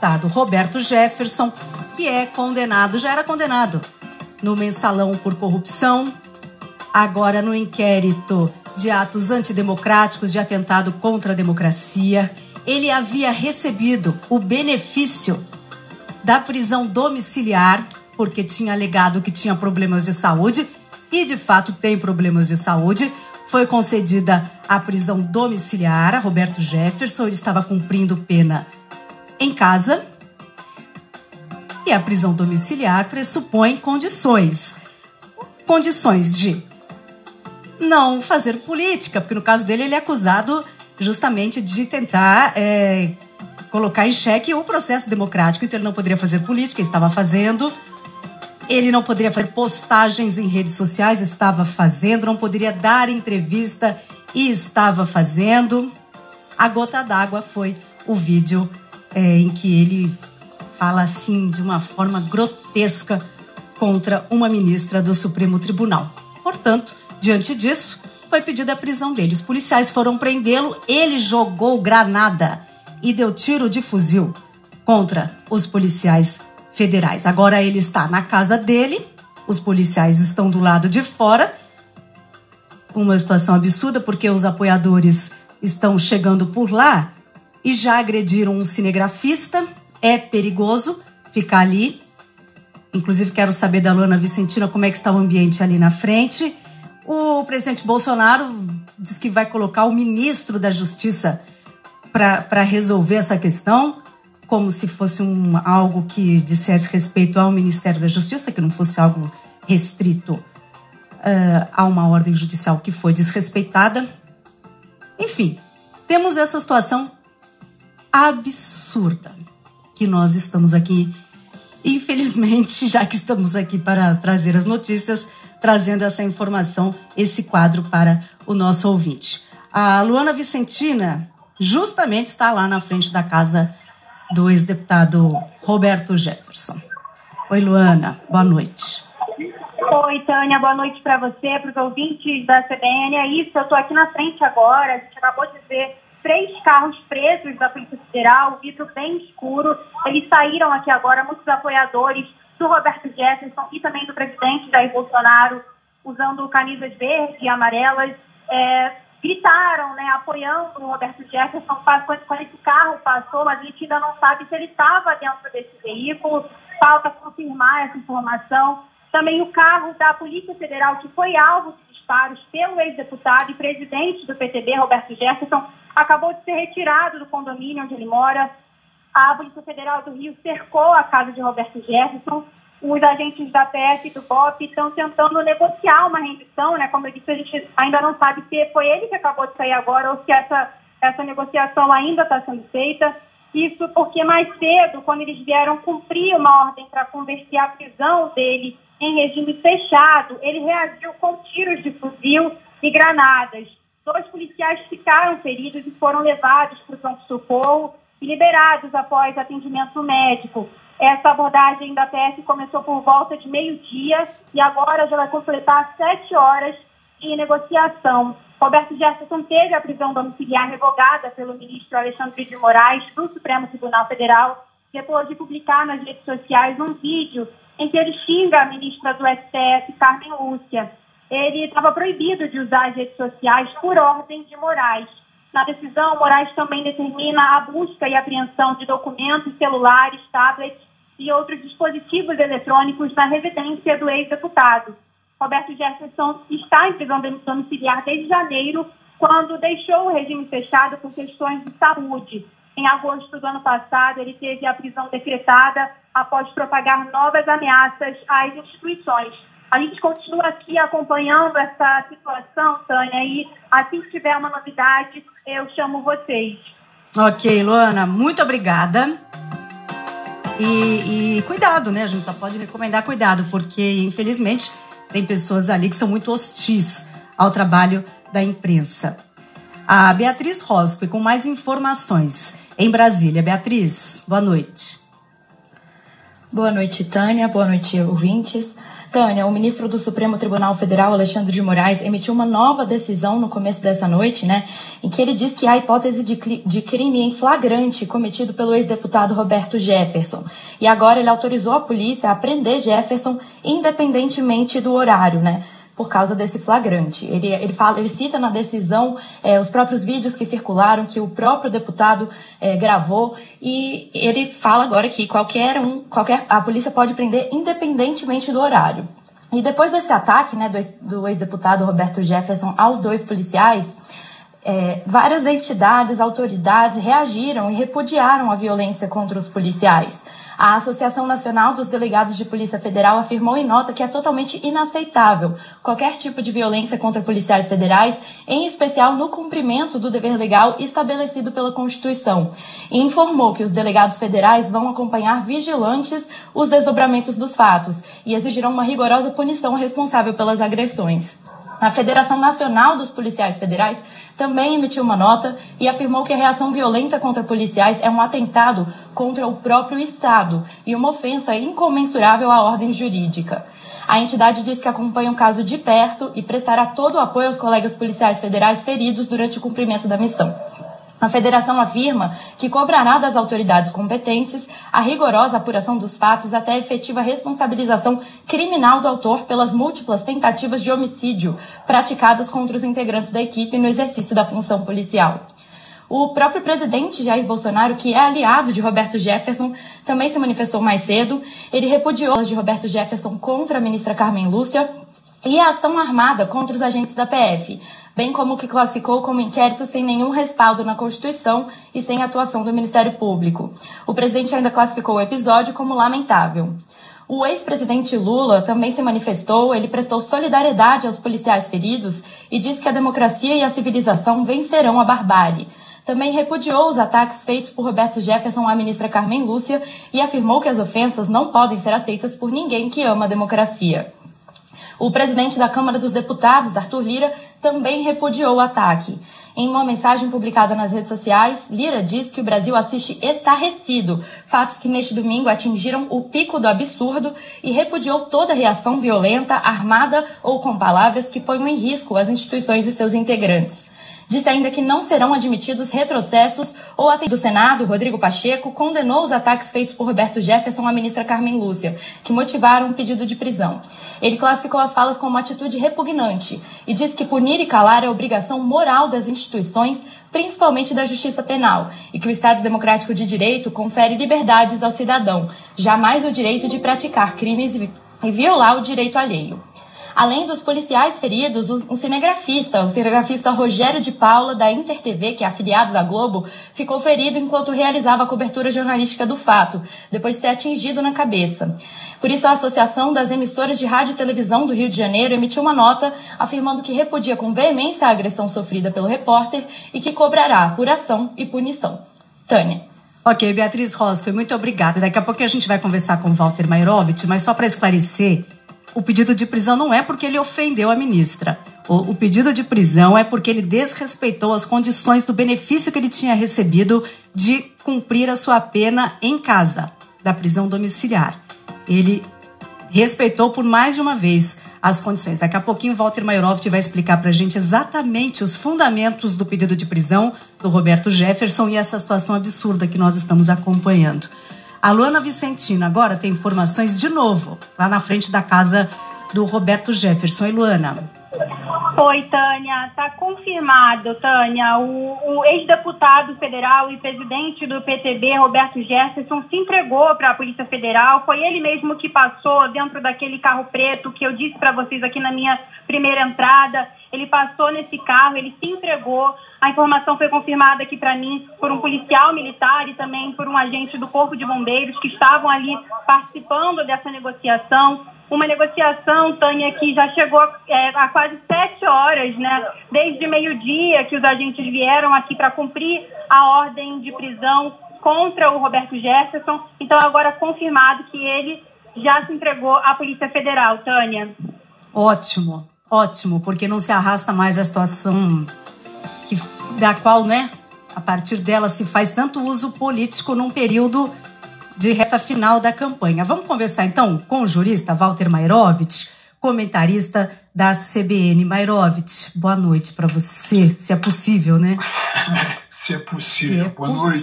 deputado Roberto Jefferson, que é condenado, já era condenado no mensalão por corrupção, agora no inquérito de atos antidemocráticos, de atentado contra a democracia. Ele havia recebido o benefício da prisão domiciliar, porque tinha alegado que tinha problemas de saúde, e de fato tem problemas de saúde. Foi concedida a prisão domiciliar a Roberto Jefferson, ele estava cumprindo pena em casa. E a prisão domiciliar pressupõe condições. Condições de não fazer política, porque no caso dele ele é acusado justamente de tentar é, colocar em xeque o processo democrático. Então ele não poderia fazer política, estava fazendo. Ele não poderia fazer postagens em redes sociais, estava fazendo. Não poderia dar entrevista e estava fazendo. A gota d'água foi o vídeo é, em que ele fala assim de uma forma grotesca contra uma ministra do Supremo Tribunal. Portanto, diante disso, foi pedida a prisão dele. Os policiais foram prendê-lo, ele jogou granada e deu tiro de fuzil contra os policiais federais. Agora ele está na casa dele, os policiais estão do lado de fora. Uma situação absurda porque os apoiadores estão chegando por lá e já agrediram um cinegrafista. É perigoso ficar ali. Inclusive quero saber da Luana Vicentina como é que está o ambiente ali na frente. O presidente Bolsonaro diz que vai colocar o ministro da Justiça para resolver essa questão, como se fosse um, algo que dissesse respeito ao Ministério da Justiça, que não fosse algo restrito uh, a uma ordem judicial que foi desrespeitada. Enfim, temos essa situação absurda que nós estamos aqui, infelizmente, já que estamos aqui para trazer as notícias, trazendo essa informação, esse quadro para o nosso ouvinte. A Luana Vicentina justamente está lá na frente da casa do ex-deputado Roberto Jefferson. Oi, Luana, boa noite. Oi, Tânia, boa noite para você, para os ouvintes da CBN. É isso, eu estou aqui na frente agora. A gente acabou de ver três carros presos da Polícia Federal, vidro bem escuro. Eles saíram aqui agora, muitos apoiadores do Roberto Jefferson e também do presidente Jair Bolsonaro, usando camisas verdes e amarelas. É, gritaram, né, apoiando o Roberto Jefferson quando, quando esse carro passou, a gente ainda não sabe se ele estava dentro desse veículo. Falta confirmar essa informação. Também o carro da Polícia Federal, que foi alvo de disparos pelo ex-deputado e presidente do PTB, Roberto Jefferson, acabou de ser retirado do condomínio onde ele mora. A Polícia Federal do Rio cercou a casa de Roberto Jefferson os agentes da PF e do BOP estão tentando negociar uma rendição, né? Como eu disse, a gente ainda não sabe se foi ele que acabou de sair agora ou se essa, essa negociação ainda está sendo feita. Isso porque mais cedo, quando eles vieram cumprir uma ordem para converter a prisão dele em regime fechado, ele reagiu com tiros de fuzil e granadas. Dois policiais ficaram feridos e foram levados para o pronto-socorro e liberados após atendimento médico. Essa abordagem da PF começou por volta de meio-dia e agora já vai completar sete horas de negociação. Roberto Jefferson teve a prisão domiciliar revogada pelo ministro Alexandre de Moraes do Supremo Tribunal Federal, depois de publicar nas redes sociais um vídeo em que ele xinga a ministra do STF, Carmen Lúcia. Ele estava proibido de usar as redes sociais por ordem de Moraes. Na decisão, Moraes também determina a busca e apreensão de documentos, celulares, tablets e outros dispositivos eletrônicos na residência do ex-deputado. Roberto Jefferson está em prisão domiciliar desde janeiro, quando deixou o regime fechado por questões de saúde. Em agosto do ano passado, ele teve a prisão decretada após propagar novas ameaças às instituições. A gente continua aqui acompanhando essa situação, Tânia, e assim que tiver uma novidade, eu chamo vocês. Ok, Luana, muito obrigada. E, e, cuidado, né? A gente só pode recomendar cuidado, porque infelizmente tem pessoas ali que são muito hostis ao trabalho da imprensa. A Beatriz Rosco, com mais informações em Brasília. Beatriz, boa noite. Boa noite, Tânia. Boa noite, ouvintes. Tânia, o ministro do Supremo Tribunal Federal, Alexandre de Moraes, emitiu uma nova decisão no começo dessa noite, né, em que ele diz que há hipótese de, de crime em flagrante cometido pelo ex-deputado Roberto Jefferson. E agora ele autorizou a polícia a prender Jefferson independentemente do horário, né? Por causa desse flagrante. Ele, ele, fala, ele cita na decisão é, os próprios vídeos que circularam, que o próprio deputado é, gravou, e ele fala agora que qualquer um, qualquer, a polícia pode prender independentemente do horário. E depois desse ataque né, do, do ex-deputado Roberto Jefferson aos dois policiais, é, várias entidades, autoridades reagiram e repudiaram a violência contra os policiais. A Associação Nacional dos Delegados de Polícia Federal afirmou em nota que é totalmente inaceitável qualquer tipo de violência contra policiais federais, em especial no cumprimento do dever legal estabelecido pela Constituição, e informou que os delegados federais vão acompanhar vigilantes os desdobramentos dos fatos e exigirão uma rigorosa punição responsável pelas agressões. A Federação Nacional dos Policiais Federais também emitiu uma nota e afirmou que a reação violenta contra policiais é um atentado contra o próprio Estado e uma ofensa incomensurável à ordem jurídica. A entidade diz que acompanha o caso de perto e prestará todo o apoio aos colegas policiais federais feridos durante o cumprimento da missão. A federação afirma que cobrará das autoridades competentes a rigorosa apuração dos fatos até a efetiva responsabilização criminal do autor pelas múltiplas tentativas de homicídio praticadas contra os integrantes da equipe no exercício da função policial. O próprio presidente Jair Bolsonaro, que é aliado de Roberto Jefferson, também se manifestou mais cedo. Ele repudiou as de Roberto Jefferson contra a ministra Carmen Lúcia e a ação armada contra os agentes da PF bem como o que classificou como inquérito sem nenhum respaldo na Constituição e sem atuação do Ministério Público. O presidente ainda classificou o episódio como lamentável. O ex-presidente Lula também se manifestou, ele prestou solidariedade aos policiais feridos e disse que a democracia e a civilização vencerão a barbárie. Também repudiou os ataques feitos por Roberto Jefferson à ministra Carmen Lúcia e afirmou que as ofensas não podem ser aceitas por ninguém que ama a democracia. O presidente da Câmara dos Deputados, Arthur Lira, também repudiou o ataque. Em uma mensagem publicada nas redes sociais, Lira diz que o Brasil assiste estarrecido, fatos que neste domingo atingiram o pico do absurdo e repudiou toda reação violenta, armada ou com palavras que ponham em risco as instituições e seus integrantes. Disse ainda que não serão admitidos retrocessos ou até do Senado, Rodrigo Pacheco, condenou os ataques feitos por Roberto Jefferson à ministra Carmen Lúcia, que motivaram um pedido de prisão. Ele classificou as falas como uma atitude repugnante e disse que punir e calar é obrigação moral das instituições principalmente da justiça penal, e que o Estado Democrático de Direito confere liberdades ao cidadão, jamais o direito de praticar crimes e violar o direito alheio. Além dos policiais feridos, um cinegrafista, o cinegrafista Rogério de Paula, da Inter TV, que é afiliado da Globo, ficou ferido enquanto realizava a cobertura jornalística do fato, depois de ser atingido na cabeça. Por isso, a Associação das Emissoras de Rádio e Televisão do Rio de Janeiro emitiu uma nota afirmando que repudia com veemência a agressão sofrida pelo repórter e que cobrará apuração e punição. Tânia. Ok, Beatriz Roscoe, muito obrigada. Daqui a pouco a gente vai conversar com Walter Mairovich, mas só para esclarecer, o pedido de prisão não é porque ele ofendeu a ministra. O, o, pedido de prisão é porque ele desrespeitou as condições do benefício que ele tinha recebido de cumprir a sua pena em casa, da prisão domiciliar. Ele respeitou por mais de uma vez as condições. Daqui a pouquinho, Walter Maiorovic vai explicar para a gente exatamente os fundamentos do pedido de prisão do Roberto Jefferson e essa situação absurda que nós estamos acompanhando. A Luana Vicentina agora tem informações de novo, lá na frente da casa do Roberto Jefferson. E Luana? Oi, Tânia. Está confirmado, Tânia. O, o ex-deputado federal e presidente do PTB, Roberto Jefferson, se entregou para a Polícia Federal. Foi ele mesmo que passou dentro daquele carro preto que eu disse para vocês aqui na minha primeira entrada. Ele passou nesse carro, ele se entregou. A informação foi confirmada aqui para mim por um policial militar e também por um agente do Corpo de Bombeiros que estavam ali participando dessa negociação uma negociação, Tânia, que já chegou é, a quase sete horas, né? Desde meio-dia que os agentes vieram aqui para cumprir a ordem de prisão contra o Roberto Jefferson. Então, agora confirmado que ele já se entregou à Polícia Federal, Tânia. Ótimo, ótimo, porque não se arrasta mais a situação que, da qual, né, a partir dela se faz tanto uso político num período de reta final da campanha. Vamos conversar então com o jurista Walter Mairovich, comentarista da CBN. Mairovich, boa noite para você, se é possível, né? se é possível. Se é boa noite.